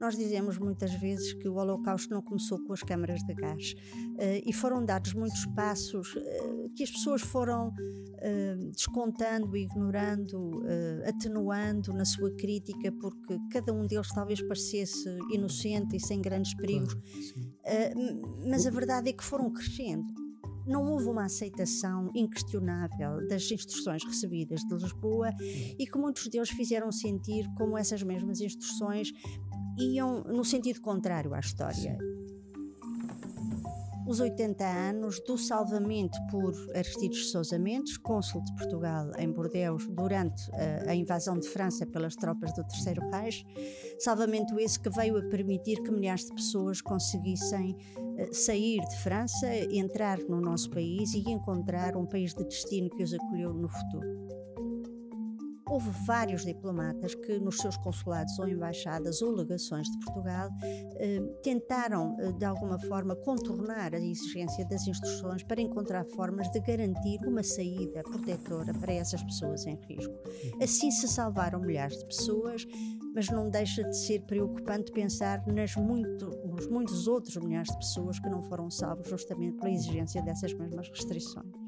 Nós dizemos muitas vezes que o Holocausto não começou com as câmaras de gás uh, e foram dados muitos passos uh, que as pessoas foram uh, descontando, ignorando, atenuando na sua crítica, porque cada um deles talvez parecesse inocente e sem grandes perigos, claro, mas a verdade é que foram crescendo. Não houve uma aceitação inquestionável das instruções recebidas de Lisboa e que muitos deles fizeram sentir como essas mesmas instruções iam no sentido contrário à história. Os 80 anos do salvamento por Aristides Sousa Mendes, cônsul de Portugal em Bordeaux durante a, a invasão de França pelas tropas do Terceiro Reich, salvamento esse que veio a permitir que milhares de pessoas conseguissem uh, sair de França, entrar no nosso país e encontrar um país de destino que os acolheu no futuro. Houve vários diplomatas que, nos seus consulados ou embaixadas ou legações de Portugal, eh, tentaram, eh, de alguma forma, contornar a exigência das instruções para encontrar formas de garantir uma saída protetora para essas pessoas em risco. Assim se salvaram milhares de pessoas, mas não deixa de ser preocupante pensar nas muito, nos muitos outros milhares de pessoas que não foram salvos justamente pela exigência dessas mesmas restrições.